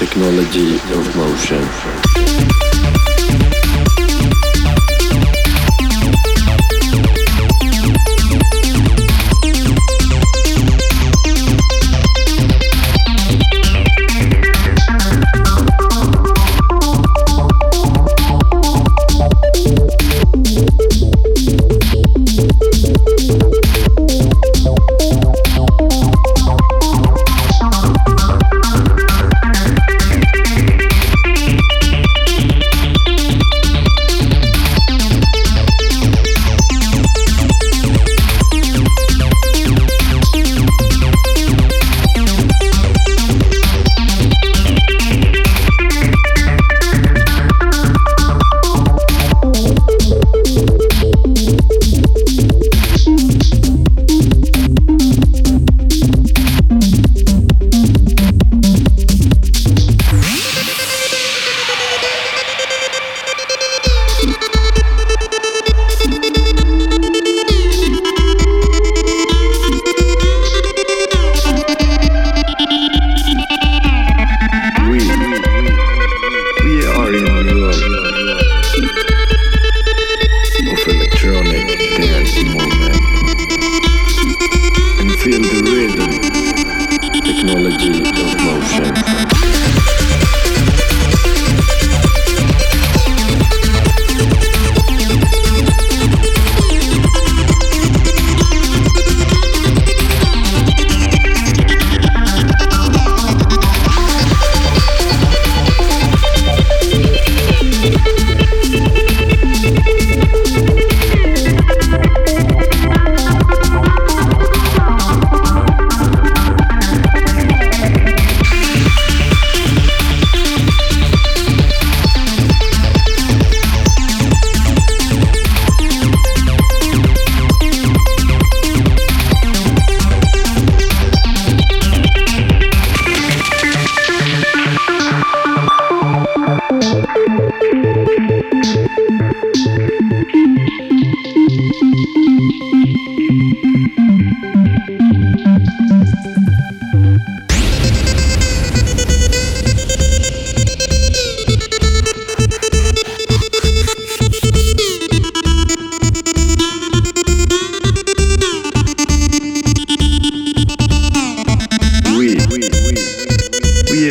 technology of motion.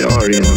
are in